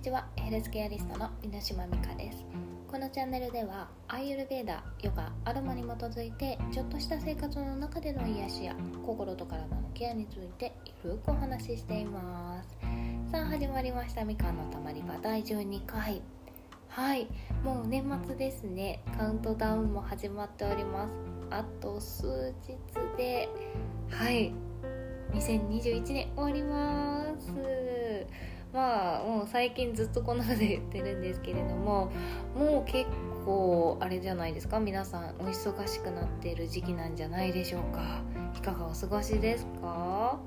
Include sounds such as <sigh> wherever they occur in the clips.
にちは。ヘルスケアリストの皆島美香です。このチャンネルではアイユルベーダヨガアロマに基づいてちょっとした生活の中での癒しや心と体のケアについてゆるくお話ししています。さあ始まりました。みかんのたまり場第12回。はい。もう年末ですね。カウントダウンも始まっております。あと数日ではい。2021年終わります。まあもう最近ずっとこんなこと言ってるんですけれどももう結構あれじゃないですか？皆さんお忙しくなっている時期なんじゃないでしょうか？いかがお過ごしですか？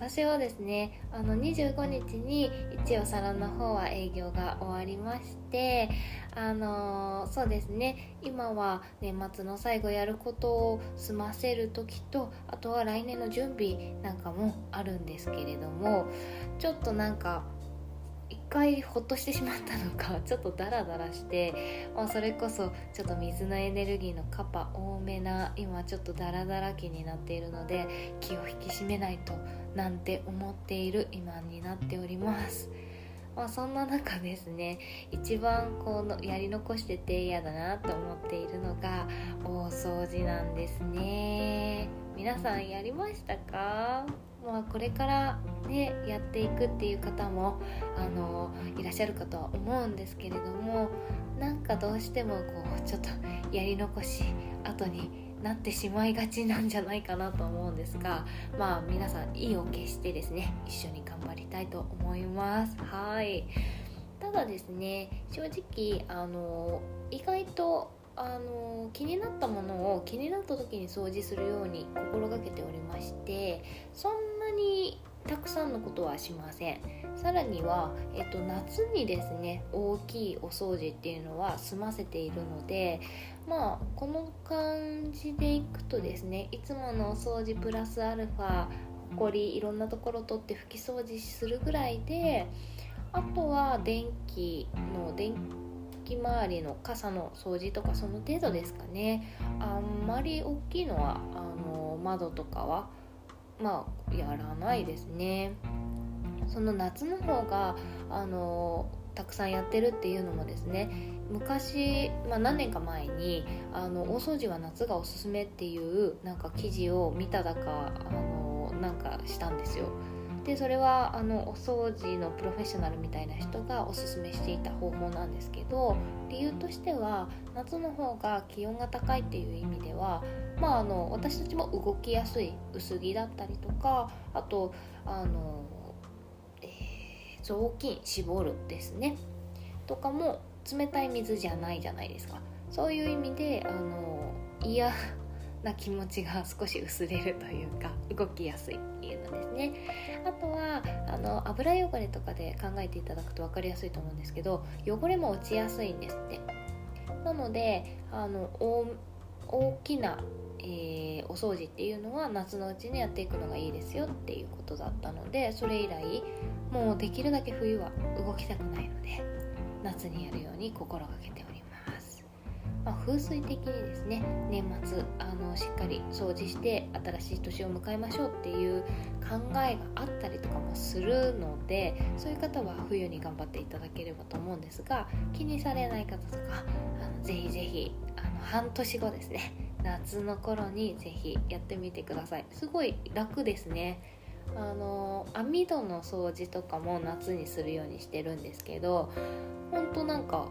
私はですねあの25日に一応皿の方は営業が終わりましてあのそうですね今は年末の最後やることを済ませる時とあとは来年の準備なんかもあるんですけれどもちょっとなんか回ほっとしてしまったのかちょっとダラダラして、まあ、それこそちょっと水のエネルギーのカパ多めな今ちょっとダラダラ期になっているので気を引き締めないとなんて思っている今になっております。まあ、そんな中ですね一番こうやり残してて嫌だなと思っているのが大掃除なんですね皆さんやりましたか？まあ、これからねやっていくっていう方もあのいらっしゃるかとは思うんですけれどもなんかどうしてもこうちょっとやり残し後になってしまいがちなんじゃないかなと思うんですがまあ皆さん意を決してですね一緒に頑張りたいと思います。はい。ただですね正直あの意外とあの気になったものを気になった時に掃除するように心がけておりましてそんなにたくさんのことはしません。さらには、えっと、夏にですね大きいお掃除っていうのは済ませているのでまあこの感じでいくとですねいつものお掃除プラスアルファほこりいろんなところ取って拭き掃除するぐらいであとは電気の電気周りの傘の掃除とかその程度ですかね。あんまり大きいのはあの窓とかはまあやらないですね。その夏の方があのたくさんやってるっていうのもですね。昔、まあ、何年か前にあの大掃除は夏がおすすめっていうなんか記事を見ただかあのなんかしたんですよ。でそれはあのお掃除のプロフェッショナルみたいな人がおすすめしていた方法なんですけど理由としては夏の方が気温が高いっていう意味ではまああの私たちも動きやすい薄着だったりとかあとあの、えー、雑巾絞るですね。とかも冷たい水じゃないじゃないですか。そういう意味であの嫌な気持ちが少し薄れるというか動きやすいっていうのですね。あとはあの油汚れとかで考えていただくと分かりやすいと思うんですけど汚れも落ちやすいんですって。なのであの大きな、えー、お掃除っていうのは夏のうちにやっていくのがいいですよっていうことだったのでそれ以来もうできるだけ冬は動きたくないので夏にやるように心がけております。まあ、風水的にですね年末あのしっかり掃除して新しい年を迎えましょうっていう考えがあったりとかもするのでそういう方は冬に頑張っていただければと思うんですが気にされない方とかあのぜひぜひあの半年後ですね夏の頃にぜひやってみてください。すごい楽ですね。あの網戸の掃除とかも夏にするようにしてるんですけどほんとなんか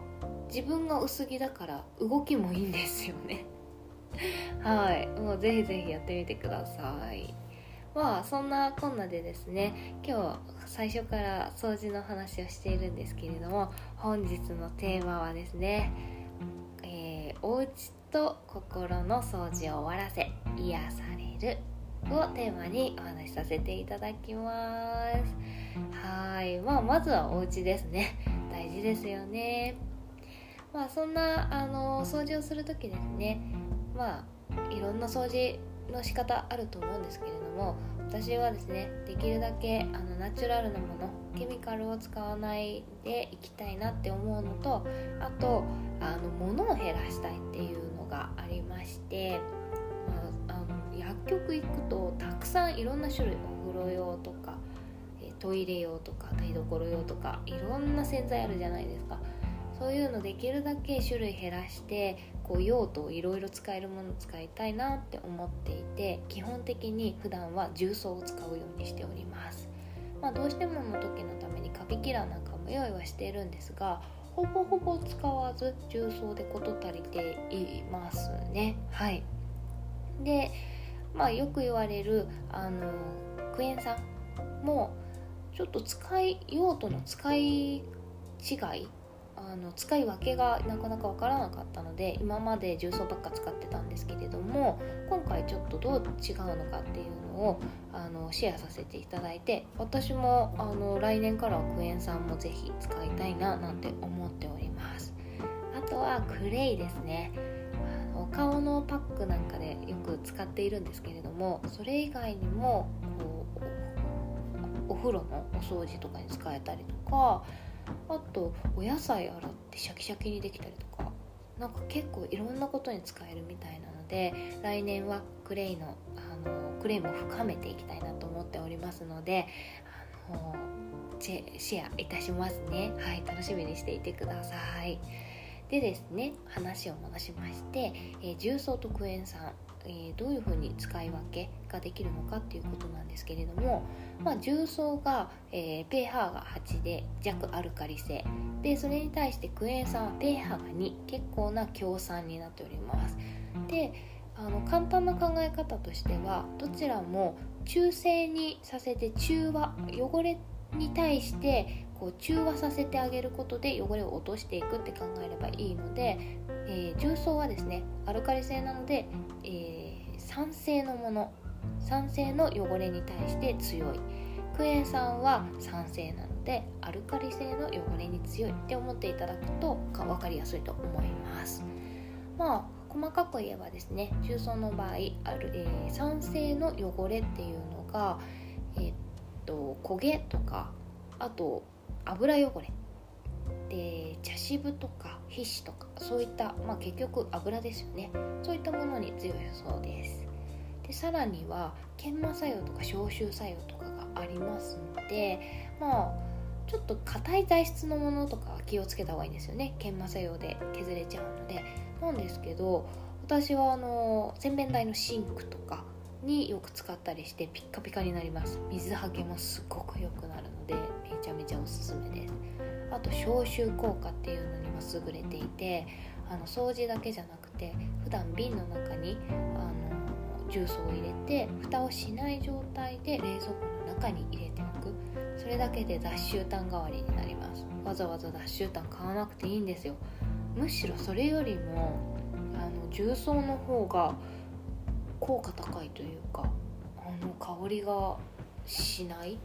自分が薄着だから動きもいいんですよね。<laughs> はい。もうぜひぜひやってみてください。まあそんなこんなでですね今日最初から掃除の話をしているんですけれども本日のテーマはですね、えー、お家と心の掃除を終わらせ癒されるをテーマにお話しさせていただきます。はい。まあまずはお家ですね。大事ですよね。まあそんなあの掃除をする時ですね。まあいろんな掃除の仕方あると思うんですけれども私はですねできるだけあのナチュラルなものケミカルを使わないでいきたいなって思うのとあとあの物を減らしたいっていうのがありまして、まあ、あの薬局行くとたくさんいろんな種類お風呂用とか、トイレ用とか台所用とかいろんな洗剤あるじゃないですか。そういうのできるだけ種類減らしてこう用途をいろいろ使えるものを使いたいなって思っていて基本的に普段は重曹を使うようにしております、まあ、どうしてもの時のためにカビキラーなんかも用意はしているんですがほぼほぼ使わず重曹で事足りていますね。はい。でまあよく言われるあのクエン酸もちょっと使い用途の使い違いの使い分けがなかなか分からなかったので今まで重曹ばっか使ってたんですけれども今回ちょっとどう違うのかっていうのをあのシェアさせていただいて私もあの来年からはクエン酸もぜひ使いたいななんて思っております。あとはクレイですね。あの顔のパックなんかでよく使っているんですけれどもそれ以外にもこうお風呂のお掃除とかに使えたりとかあとお野菜洗ってシャキシャキにできたりとかなんか結構いろんなことに使えるみたいなので来年はクレイのあのクレイも深めていきたいなと思っておりますのであのシェアいたしますね。はい楽しみにしていてください。でですね話を戻しまして、えー、重曹とクエン酸。えー、どういうふうに使い分けができるのかっていうことなんですけれども、まあ、重曹が、えー、pH が8で弱アルカリ性。でそれに対してクエン酸は pH が2結構な強酸になっております。であの簡単な考え方としてはどちらも中性にさせて中和汚れに対してこう中和させてあげることで汚れを落としていくって考えればいいので、えー、重曹はですねアルカリ性なので、えー、酸性のもの酸性の汚れに対して強い。クエン酸は酸性なのでアルカリ性の汚れに強いって思っていただくと分かりやすいと思います。まあ細かく言えばですね重曹の場合ある、えー、酸性の汚れっていうのが、えー、っと焦げとかあと油汚れ。で茶渋とか皮脂とかそういった、まあ、結局油ですよね。そういったものに強いそうです。でさらには研磨作用とか消臭作用とかがありますのでまあちょっと硬い材質のものとかは気をつけた方がいいんですよね。研磨作用で削れちゃうので。なんですけど私はあの洗面台のシンクとかによく使ったりしてピッカピカになります。水はけもすごく良くなるのでめちゃめちゃおすすめです。あと消臭効果っていうのにも優れていてあの掃除だけじゃなくて普段瓶の中にあの重曹を入れて蓋をしない状態で冷蔵庫の中に入れておく。それだけで脱臭炭代わりになります。わざわざ脱臭炭買わなくていいんですよ。むしろそれよりもあの重曹の方が効果高いというかあの香りがしない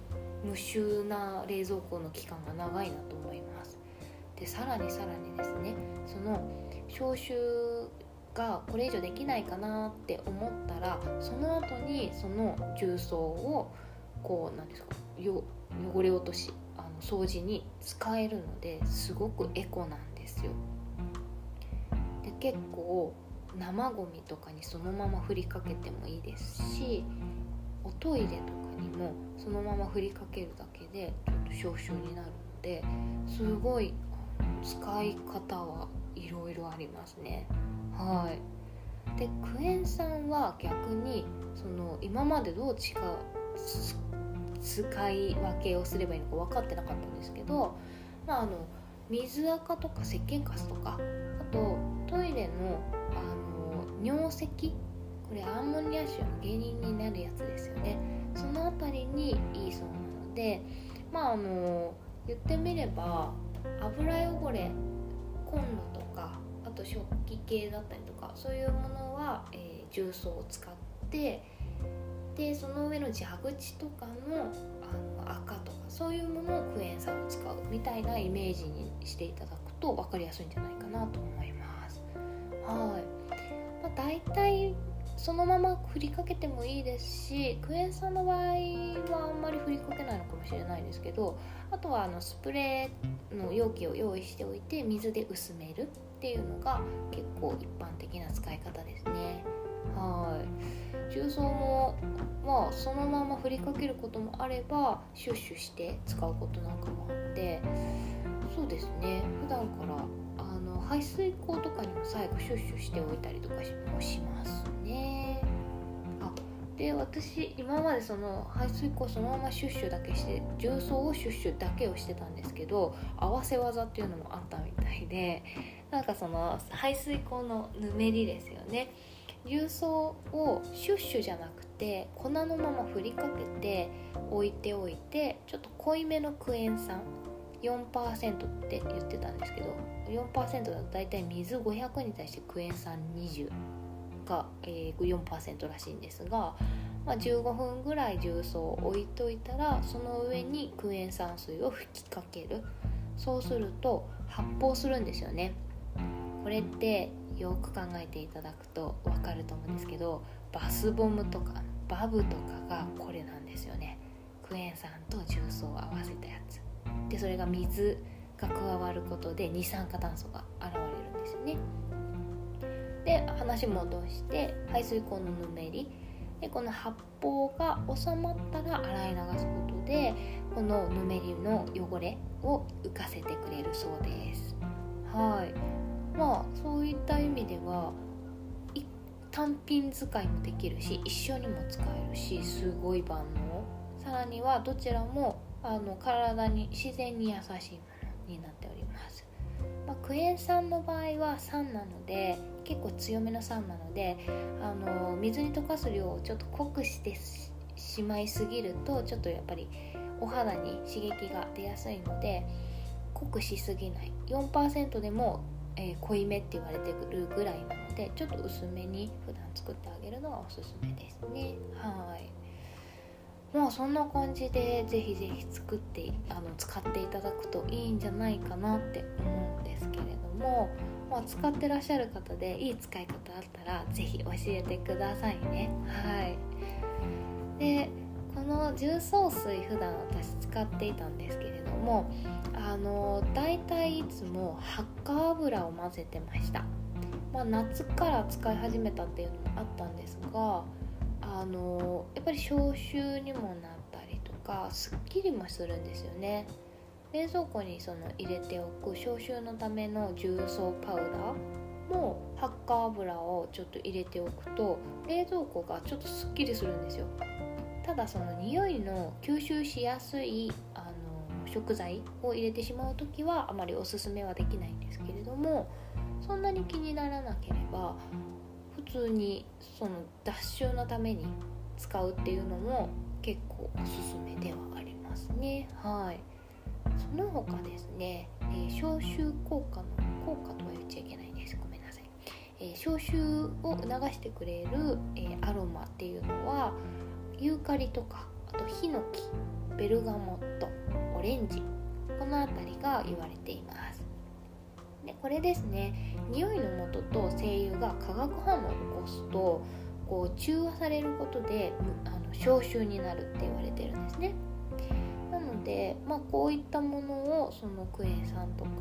無臭な冷蔵庫の期間が長いなと思います。でさらにさらにですねその消臭がこれ以上できないかなって思ったらその後にその重曹をこうなんですか汚れ落としあの掃除に使えるのですごくエコなんですよ。で結構生ゴミとかにそのまま振りかけてもいいですしおトイレとかにもそのまま振りかけるだけでちょっと消臭になるのですごい使い方はいろいろありますね。はい。でクエン酸は逆にその今までどう違う使い分けをすればいいのか分かってなかったんですけど、まあ、あの水垢とか石鹸カスとかあとトイレのあの尿石これアンモニア臭の原因になるやつですよね。その辺りにいいそうなのでまああの言ってみれば油汚れコンロと食器系だったりとかそういうものは、えー、重曹を使ってでその上の蛇口とかのあの赤とかそういうものをクエン酸を使うみたいなイメージにしていただくと分かりやすいんじゃないかなと思います。はいまあ、大体そのまま振りかけてもいいですしクエン酸の場合はあんまり振りかけないのかもしれないですけどあとはあのスプレーの容器を用意しておいて水で薄めるっていうのが結構一般的な使い方ですね。はい。重曹もまあそのまま振りかけることもあればシュッシュして使うことなんかもあってそうですね。普段からあの排水口とかにも最後シュッシュしておいたりとかもしますね。あで私今までその排水口そのままシュッシュだけして重曹をシュッシュだけをしてたんですけど合わせ技っていうのもあったみたいでなんかその排水口のぬめりですよね。重曹をシュッシュじゃなくて粉のまま振りかけて置いておいてちょっと濃いめのクエン酸。4%って言ってたんですけど4%だと大体水500に対してクエン酸20が、えー、4%らしいんですが、まあ、15分ぐらい重曹を置いといたらその上にクエン酸水を吹きかける。そうすると発泡するんですよね。これってよく考えていただくと分かると思うんですけどバスボムとかバブとかがこれなんですよね。クエン酸と重曹を合わせたやつ。でそれが水が加わることで二酸化炭素が現れるんですよね。で話戻して排水口のぬめり。でこの発泡が収まったら洗い流すことでこのぬめりの汚れを浮かせてくれるそうです。はい。まあそういった意味では単品使いもできるし一緒にも使えるしすごい万能。さらにはどちらもあの体に自然に優しいものになっております、まあ、クエン酸の場合は酸なので結構強めの酸なのであの水に溶かす量をちょっと濃くしてしまいすぎるとちょっとやっぱりお肌に刺激が出やすいので濃くしすぎない。4%でもえー、濃いめって言われてくるぐらいなのでちょっと薄めに普段作ってあげるのがおすすめですね。はい。まあそんな感じでぜひぜひ作ってあの使っていただくといいんじゃないかなって思うんですけれども、まあ、使ってらっしゃる方でいい使い方あったらぜひ教えてくださいね。はい。でこの重曹水普段私使っていたんですけどもあの大体いつもハッカ油を混ぜてました、まあ、夏から使い始めたっていうのもあったんですがあのやっぱり消臭にもなったりとかすっきりもするんですよね。冷蔵庫にその入れておく消臭のための重曹パウダーもハッカ油をちょっと入れておくと冷蔵庫がちょっとすっきりするんですよ。ただその匂いの吸収しやすいあ食材を入れてしまう時はあまりおすすめはできないんですけれどもそんなに気にならなければ普通にその脱臭のために使うっていうのも結構おすすめではありますね。はい。その他ですね、えー、消臭効果の効果とは言っちゃいけないんです。ごめんなさい、えー、消臭を促してくれる、えー、アロマっていうのはユーカリとかあとヒノキベルガモットレンジ。この辺りが言われています。でこれですね。匂いの元と精油が化学反応を起こすとこう中和されることであの消臭になるって言われてるんですね。なので、まあ、こういったものをそのクエン酸とか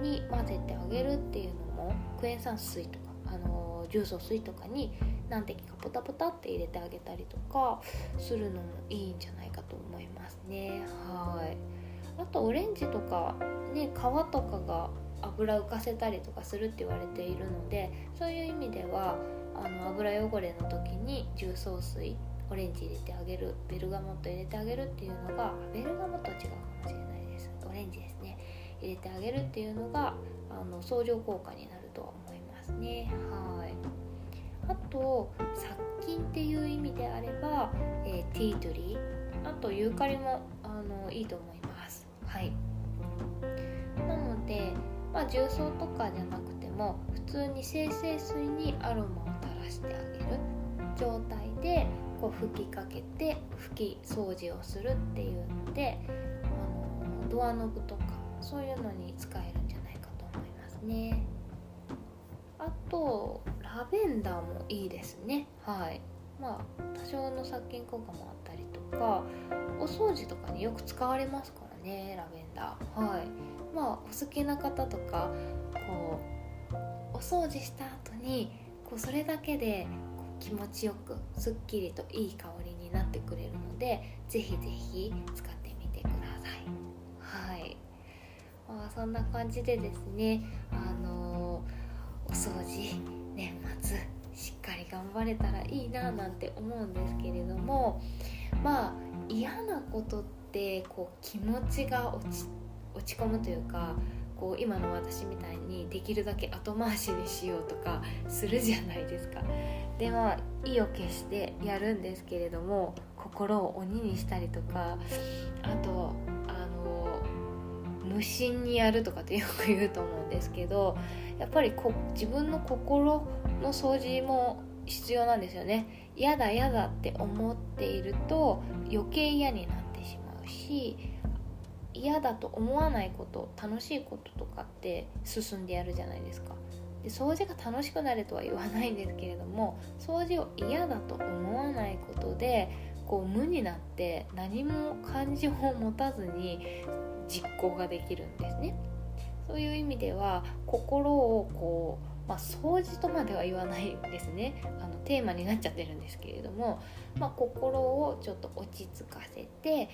に混ぜてあげるっていうのもクエン酸水とかあの重曹水とかに何滴かポタポタって入れてあげたりとかするのもいいんじゃないかと思いますね。はい。あとオレンジとかね皮とかが油浮かせたりとかするって言われているのでそういう意味ではあの油汚れの時に重曹水オレンジ入れてあげるベルガモット入れてあげるっていうのがベルガモットは違うかもしれないです。オレンジですね。入れてあげるっていうのがあの相乗効果になるとは思いますね。はい。あと殺菌っていう意味であれば、えー、ティートリー。あとユーカリもあのいいと思います。はい。なので、まあ、重曹とかじゃなくても普通に精製水にアロマを垂らしてあげる。状態でこう吹きかけて拭き掃除をするっていうのであのドアノブとかそういうのに使えるんじゃないかと思いますね。あとラベンダーもいいですね。はい。まあ多少の殺菌効果もあったりとかお掃除とかによく使われますからねラベンダー。はい。まあお好きな方とかこうお掃除した後にこうそれだけで気持ちよくすっきりといい香りになってくれるのでぜひぜひ使ってみてください。はい、まあ、そんな感じでですねあのお掃除年末しっかり頑張れたらいいななんて思うんですけれどもまあ嫌なことってこう気持ちが落ち落ち込むというかこう今の私みたいにできるだけ後回しにしようとかするじゃないですか。でまあ意を決してやるんですけれども心を鬼にしたりとかあとあの無心にやるとかってよく言うと思うんですけどやっぱりこ自分の心の掃除も必要なんですよね。嫌だ嫌だって思っていると余計嫌になし嫌だと思わないこと楽しいこととかって進んでやるじゃないですか。で掃除が楽しくなれとは言わないんですけれども掃除を嫌だと思わないことでこう無になって何も感情を持たずに実行ができるんですね。そういう意味では心をこう、まあ、掃除とまでは言わないんですね。あのテーマになっちゃってるんですけれども、まあ、心をちょっと落ち着かせて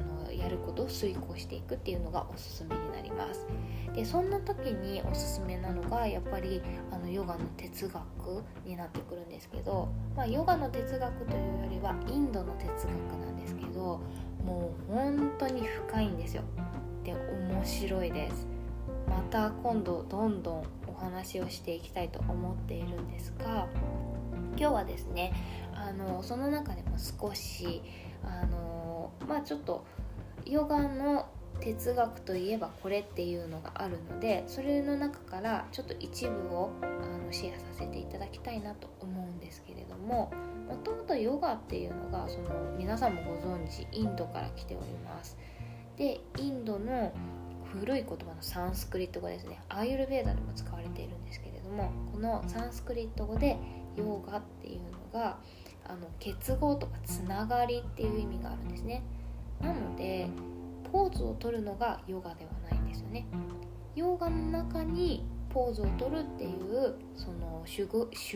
あのやることを遂行していくっていうのがおすすめになります。でそんな時におすすめなのがやっぱりあのヨガの哲学になってくるんですけど、まあ、ヨガの哲学というよりはインドの哲学なんですけどもう本当に深いんですよ。で面白いです。また今度どんどんお話をしていきたいと思っているんですが今日はですねあのその中でも少しあのまあちょっとヨガの哲学といえばこれっていうのがあるのでそれの中からちょっと一部をあのシェアさせていただきたいなと思うんですけれどももともとヨガっていうのがその皆さんもご存知インドから来ております。でインドの古い言葉のサンスクリット語ですね。アーユルベーダでも使われているんですけれどもこのサンスクリット語でヨガっていうのがあの結合とかつながりっていう意味があるんですね。なのでポーズを取るのがヨガではないんですよね。ヨガの中にポーズを取るっていうその修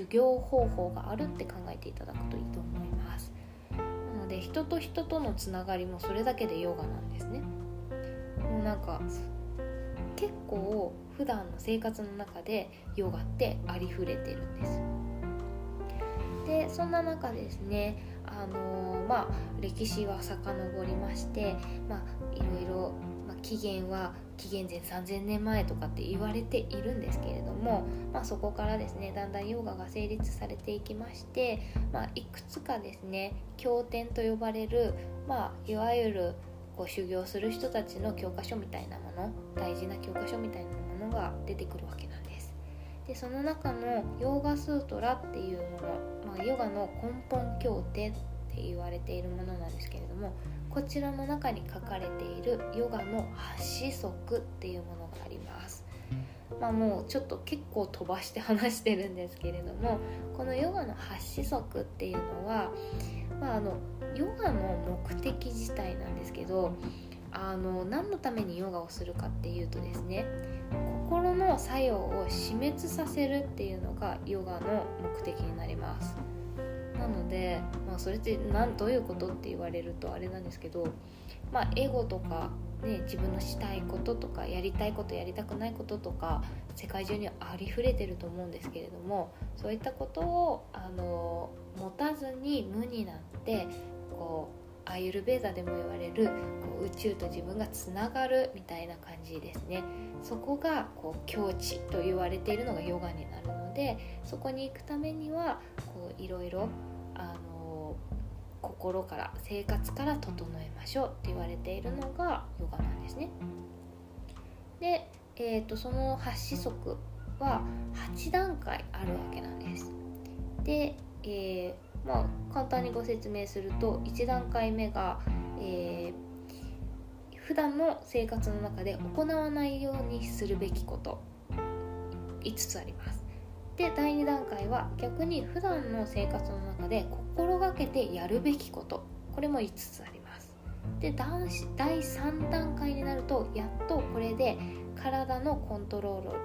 行方法があるって考えていただくといいと思います。なので人と人とのつながりもそれだけでヨガなんですね。もうなんか結構普段の生活の中でヨガってありふれてるんです。でそんな中ですねあのー、まあ歴史は遡りましてまあいろいろ、まあ、起源は紀元前3000年前とかって言われているんですけれども、まあ、そこからですねだんだんヨガが成立されていきまして、まあ、いくつかですね経典と呼ばれる、まあ、いわゆるこう修行する人たちの教科書みたいなもの大事な教科書みたいなものが出てくるわけなんです。でその中のヨーガスートラっていうもの、まあ、ヨガの根本経典って言われているものなんですけれどもこちらの中に書かれているヨガの8子則っていうものがあります。まあもうちょっと結構飛ばして話してるんですけれどもこのヨガの8子則っていうのは、まあ、あのヨガの目的自体なんですけどあの何のためにヨガをするかっていうとですね心の作用を死滅させるっていうのがヨガの目的になります。なので、まあ、それって何どういうことって言われるとあれなんですけど、まあ、エゴとか、ね、自分のしたいこととかやりたいことやりたくないこととか世界中にありふれてると思うんですけれどもそういったことをあの持たずに無になってこうアイユルベーザでも言われるこう宇宙と自分がつながるみたいな感じですね。そこがこう境地と言われているのがヨガになるのでそこに行くためにはいろいろ心から生活から整えましょうって言われているのがヨガなんですね。で、えーと、その8子則は8段階あるわけなんです。で、えーまあ、簡単にご説明すると1段階目が、えー、普段の生活の中で行わないようにするべきこと5つあります。で第2段階は逆に普段の生活の中で心がけてやるべきことこれも5つあります。で第3段階になるとやっとこれで体のコントロール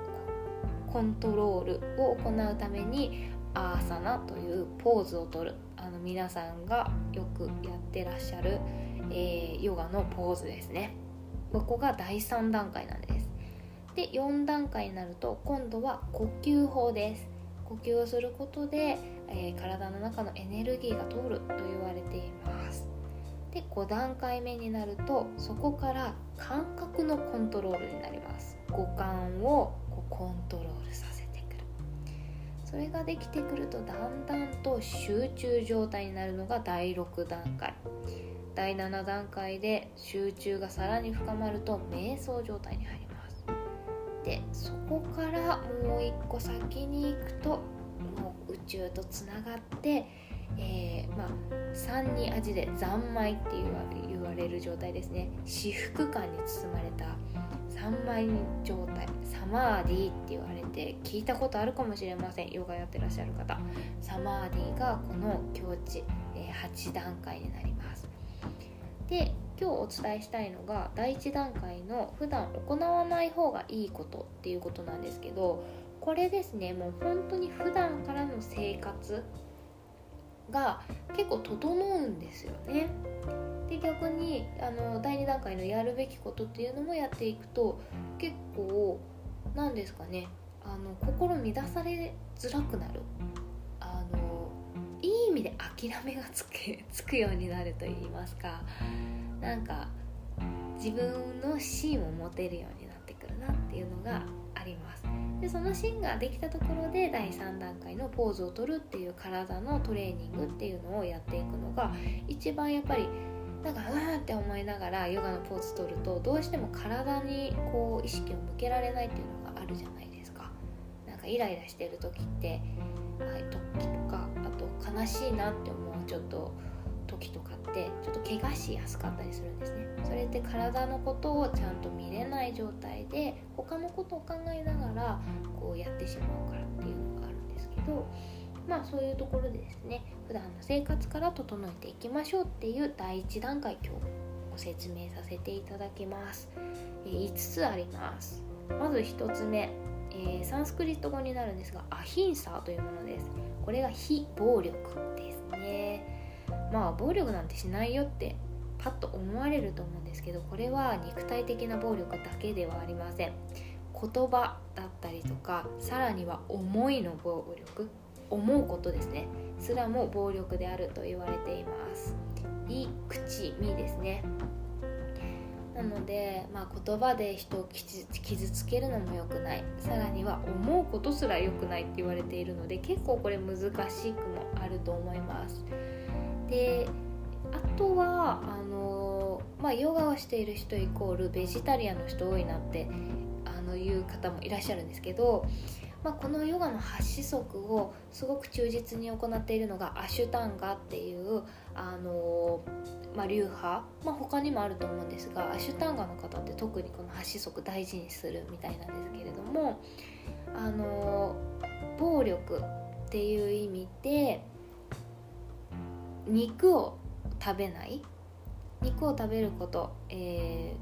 コントロールを行うためにアーサナというポーズをとる。あの皆さんがよくやってらっしゃる、えー、ヨガのポーズですね。ここが第3段階なんです。で4段階になると今度は呼吸法です。呼吸をすることで、えー、体の中のエネルギーが通ると言われています。で5段階目になるとそこから感覚のコントロールになります。五感をこうコントロールさせそれができてくるとだんだんと集中状態になるのが第6段階。第7段階で集中がさらに深まると瞑想状態に入ります。でそこからもう一個先に行くともう宇宙とつながってえー、まあ、三に味で三昧って言われる状態ですね。至福感に包まれた三昧状態。サマーディって言われて聞いたことあるかもしれません。ヨガやってらっしゃる方。サマーディがこの境地、え、8段階になります。で今日お伝えしたいのが第1段階の普段行わない方がいいことっていうことなんですけどこれですねもう本当に普段からの生活が結構整うんですよね。で逆にあの第2段階のやるべきことっていうのもやっていくと結構何ですかねあの心乱されづらくなる。あのいい意味で諦めがつく <laughs> つくようになると言いますか。なんか自分の芯を持てるようになってくるなっていうのがあります。でその芯ができたところで第3段階のポーズを取るっていう体のトレーニングっていうのをやっていくのが一番やっぱりなんかうわーって思いながらヨガのポーズ取るとどうしても体にこう意識を向けられないっていうのがあるじゃないですか。なんかイライラしてる時って、はい、時とかあと悲しいなって思うちょっと時とかってちょっと怪我しやすかったりするんですね。それって体のことをちゃんと見れない状態で他のことを考えながらこうやってしまうからっていうのがあるんですけどまあそういうところでですね普段の生活から整えていきましょうっていう第1段階今日ご説明させていただきます、え、5つあります。まず1つ目、えー、サンスクリット語になるんですがアヒンサーというものです。これが非暴力ですね。まあ暴力なんてしないよってパッと思われると思うんですけどこれは肉体的な暴力だけではありません。言葉だったりとかさらには思いの暴力。思うことですね。すらも暴力であると言われています。い口身ですね。なので、まあ、言葉で人を傷つけるのも良くない。さらには思うことすら良くないって言われているので結構これ難しくもあると思います。であとはあの、まあ、ヨガをしている人イコールベジタリアンの人多いなってあのいう方もいらっしゃるんですけど、まあ、このヨガの8子則をすごく忠実に行っているのがアシュタンガっていうあの、まあ、流派、まあ、他にもあると思うんですがアシュタンガの方って特にこの8子則大事にするみたいなんですけれどもあの暴力っていう意味で肉を食べない？肉を食べること、え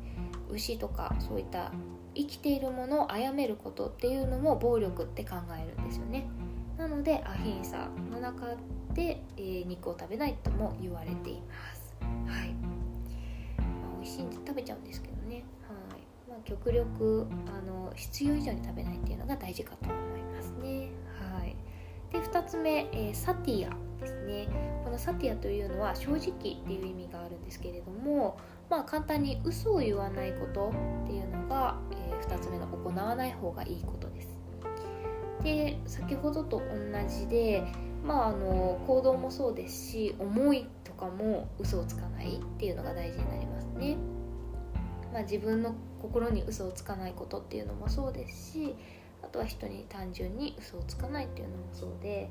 ー、牛とかそういった生きているものを殺めることっていうのも暴力って考えるんですよね。なのでアヒンサの中で、えー、肉を食べないとも言われています。はい、まあ、美味しいんで食べちゃうんですけどね。はい、まあ、極力あの必要以上に食べないっていうのが大事かと思いますね。はい。で2つ目、えー、サティアですね。このサティアというのは正直っていう意味があるんですけれどもまあ簡単に嘘を言わないことっていうのが、えー、2つ目の行わない方がいいことです。で先ほどと同じでまああの行動もそうですし思いとかも嘘をつかないっていうのが大事になりますね。まあ、自分の心に嘘をつかないことっていうのもそうですしあとは人に単純に嘘をつかないっていうのもそうで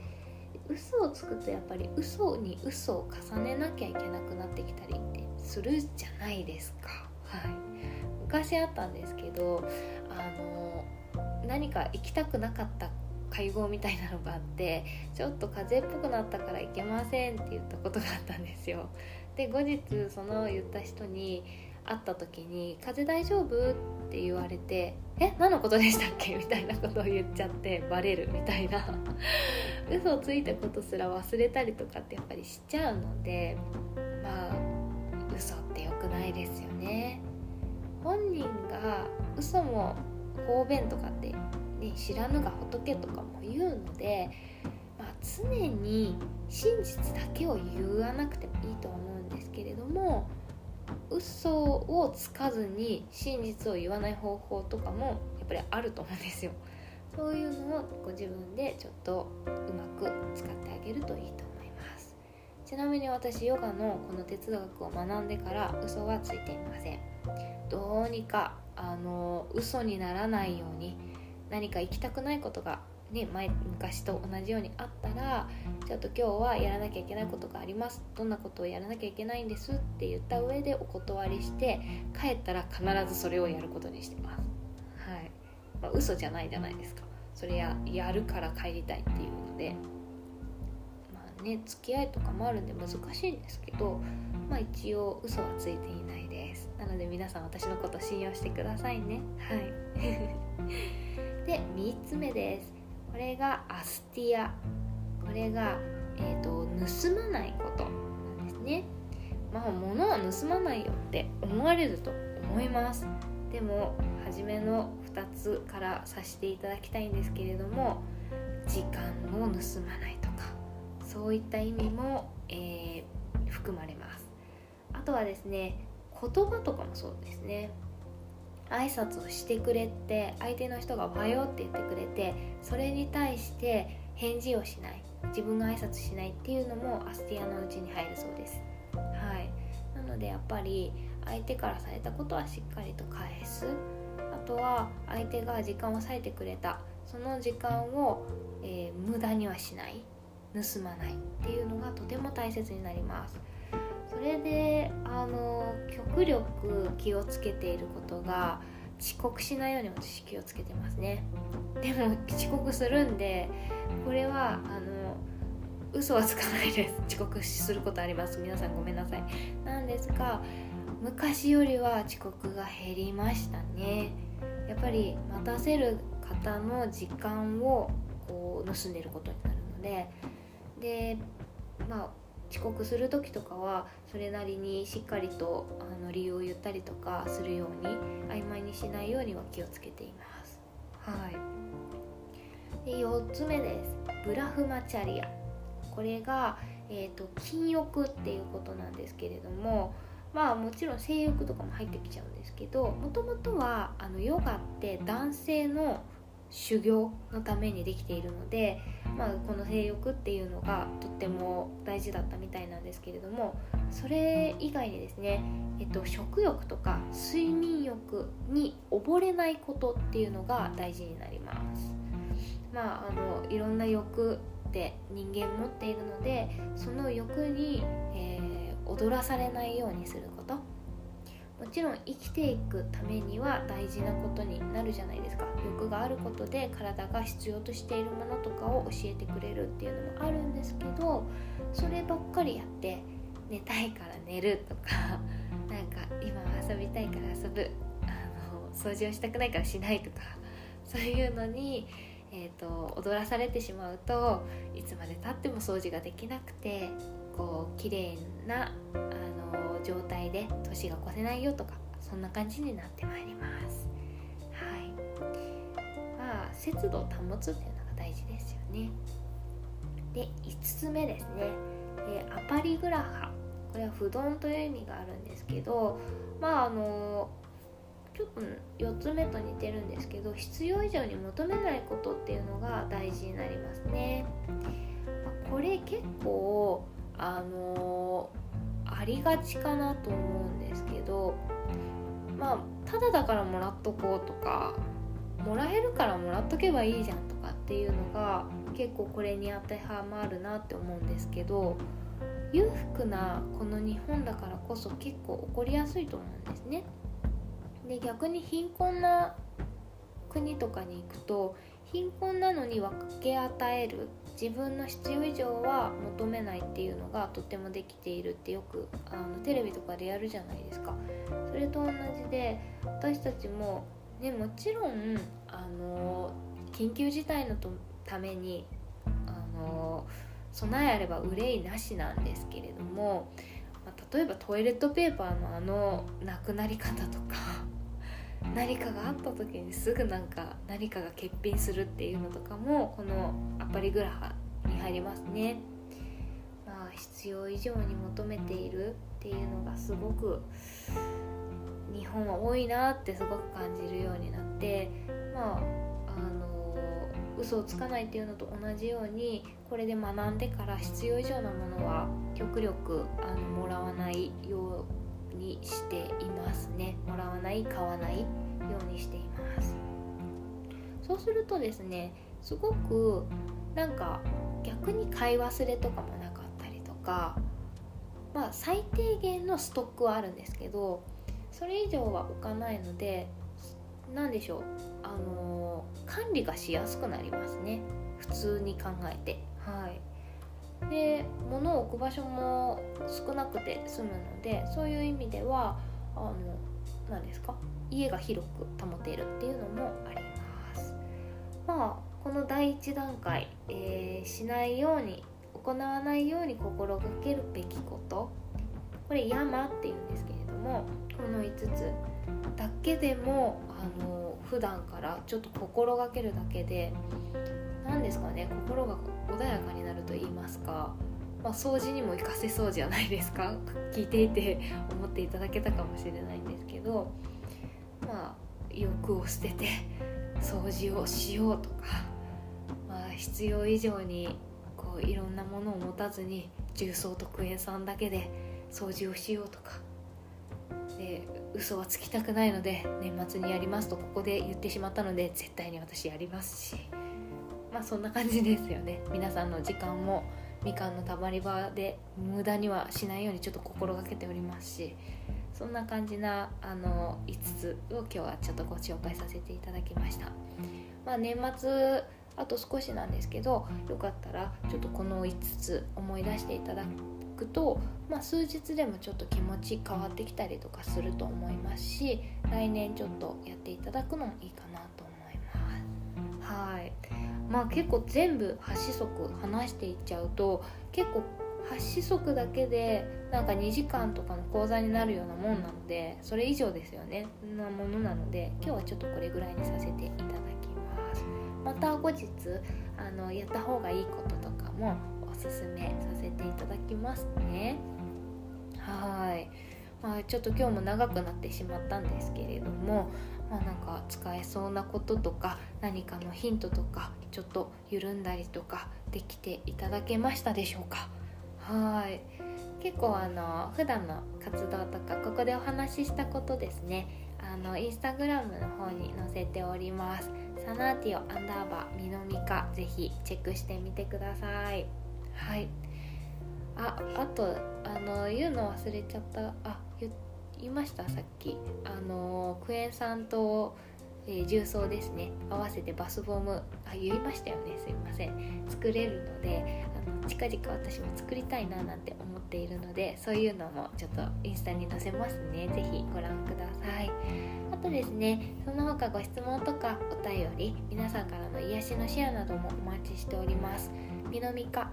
嘘をつくとやっぱり嘘に嘘を重ねなきゃいけなくなってきたりってするじゃないですか。はい、昔あったんですけどあの何か行きたくなかった会合みたいなのがあってちょっと風邪っぽくなったから行けませんって言ったことがあったんですよで後日その言った人に会った時に「風邪大丈夫?」って言われて「え何のことでしたっけ?」みたいなことを言っちゃってバレるみたいな <laughs> 嘘をついたことすら忘れたりとかってやっぱりしちゃうのでまあ嘘って良くないですよね本人が嘘も方便とかって、ね、知らぬが仏とかも言うので、まあ、常に真実だけを言わなくてもいいと思うんですけれども嘘をつかずに真実を言わない方法とかもやっぱりあると思うんですよ。そういうのをご自分でちょっとうまく使ってあげるといいとちなみに私ヨガのこの哲学を学んでから嘘はついていません。どうにかあの嘘にならないように何か行きたくないことがね、前昔と同じようにあったらちょっと今日はやらなきゃいけないことがあります。どんなことをやらなきゃいけないんです？って言った上でお断りして帰ったら必ずそれをやることにしてます。はい、まあ、嘘じゃないじゃないですか。それややるから帰りたいっていうので。ね付き合いとかもあるんで難しいんですけどまあ一応嘘はついていないです。なので皆さん私のこと信用してくださいね。はい。<laughs> で3つ目です。これがアスティア。これが、えーと、盗まないことなんですね。まあ物は盗まないよって思われると思います。でも初めの2つからさせていただきたいんですけれども時間を盗まないとか。そういった意味も、えー、含まれます。あとはですね言葉とかもそうですね。挨拶をしてくれて相手の人が「おはよう」って言ってくれてそれに対して返事をしない自分が挨拶しないっていうのもアスティアのうちに入るそうです。はい。なのでやっぱり相手からされたことはしっかりと返す。あとは相手が時間を割いてくれたその時間を、えー、無駄にはしない。盗まないっていうのがとても大切になります。それであの極力気をつけていることが遅刻しないように私気をつけてますね。でも遅刻するんでこれはあの嘘はつかないです。遅刻することあります。皆さんごめんなさい。なんですが昔よりは遅刻が減りましたね。やっぱり待たせる方の時間をこう盗んでることになるのででまあ遅刻する時とかはそれなりにしっかりとあの理由を言ったりとかするように曖昧にしないようには気をつけています。はい。で4つ目です。ブラフマチャリア。これが、えーと、禁欲っていうことなんですけれどもまあもちろん性欲とかも入ってきちゃうんですけどもともとはあのヨガって男性の修行のためにできているので、まあ、この性欲っていうのがとっても大事だったみたいなんですけれどもそれ以外にですね、えっと、食欲とか睡眠欲に溺れないことっていうのが大事になります。まあ、あのいろんな欲って人間持っているのでその欲に、えー、踊らされないようにすることもちろん生きていくためには大事なことになるじゃないですか。欲があることで体が必要としているものとかを教えてくれるっていうのもあるんですけどそればっかりやって寝たいから寝るとか <laughs> なんか今遊びたいから遊ぶあの掃除をしたくないからしないとかそういうのに、えーと、踊らされてしまうといつまでたっても掃除ができなくてこう綺麗なあの状態で年が越せないよとかそんな感じになってまいります。はい。まあ節度を保つっていうのが大事ですよね。で5つ目ですね、えアパリグラハ。これは不丼という意味があるんですけどまああのちょっと4つ目と似てるんですけど必要以上に求めないことっていうのが大事になりますね。これ結構あのありがちかなと思うんですけどまあただだからもらっとこうとかもらえるからもらっとけばいいじゃんとかっていうのが結構これに当てはまるなって思うんですけど裕福なこの日本だからこそ結構起こりやすいと思うんですね。で逆に貧困な国とかに行くと貧困なのに分け与える自分の必要以上は求めないっていうのがとってもできているってよくあのテレビとかでやるじゃないですか。それと同じで私たちもねもちろんあの緊急事態のためにあの備えあれば憂いなしなんですけれども、ま、例えばトイレットペーパーのあのなくなり方とか何かがあった時にすぐなんか何かが欠品するっていうのとかもこのアパリグラハに入りますね。まあ、必要以上に求めているっていうのがすごく日本は多いなってすごく感じるようになってまああの嘘をつかないっていうのと同じようにこれで学んでから必要以上のものは極力あのもらわないようにしていますね。もらわない買わないようにしています。そうするとですねすごくなんか逆に買い忘れとかもなかったりとかまあ最低限のストックはあるんですけどそれ以上は置かないので何でしょうあのー、管理がしやすくなりますね。普通に考えて。はい。で物を置く場所も少なくて済むのでそういう意味ではあの何ですか？家が広く保てるっていうのもあります。まあこの第一段階、えー、しないように行わないように心がけるべきこと。これ「山」っていうんですけれどもこの5つだけでもあの普段からちょっと心がけるだけで何ですかね心が穏やかになると言いますか、まあ、掃除にも活かせそうじゃないですか。聞いていて思っていただけたかもしれないんですけど。まあ欲を捨てて掃除をしようとか、まあ、必要以上にこういろんなものを持たずに重曹とクエン酸だけで掃除をしようとか。で嘘はつきたくないので年末にやりますとここで言ってしまったので絶対に私やりますし。まあそんな感じですよね。皆さんの時間もみかんのたまり場で無駄にはしないようにちょっと心がけておりますしそんな感じなあの5つを今日はちょっとご紹介させていただきました、まあ、年末あと少しなんですけどよかったらちょっとこの5つ思い出していただくと、まあ、数日でもちょっと気持ち変わってきたりとかすると思いますし来年ちょっとやっていただくのもいいかなと思います。はい。まあ結構全部8子則話していっちゃうと結構8子則だけでなんか2時間とかの講座になるようなもんなのでそれ以上ですよね。なものなので今日はちょっとこれぐらいにさせていただきます。また後日あのやった方がいいこととかもおすすめさせていただきますね。はい。まあちょっと今日も長くなってしまったんですけれどもまあなんか使えそうなこととか何かのヒントとかちょっと緩んだりとかできていただけましたでしょうか？はい。結構あの普段の活動とかここでお話ししたことですね。あのインスタグラムの方に載せております。サナーティオアンダーバーミノミカぜひチェックしてみてください。はい。ああとあの言うの忘れちゃった。あ言いました？さっき。あのクエン酸と、えー、重曹ですね。合わせてバスボム。あ言いましたよね。すいません。作れるのであの近々私も作りたいななんて思っているのでそういうのもちょっとインスタに載せますね。是非ご覧ください。あとですねその他ご質問とかお便り皆さんからの癒しのシェアなどもお待ちしております。みのみか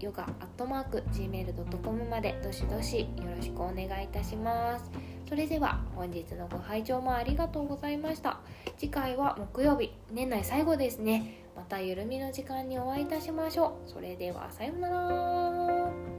.yoga.gmail.com までどしどしよろしくお願いいたします。それでは本日のご拝聴もありがとうございました。次回は木曜日年内最後ですね。またゆるみの時間にお会いいたしましょう。それではさようなら。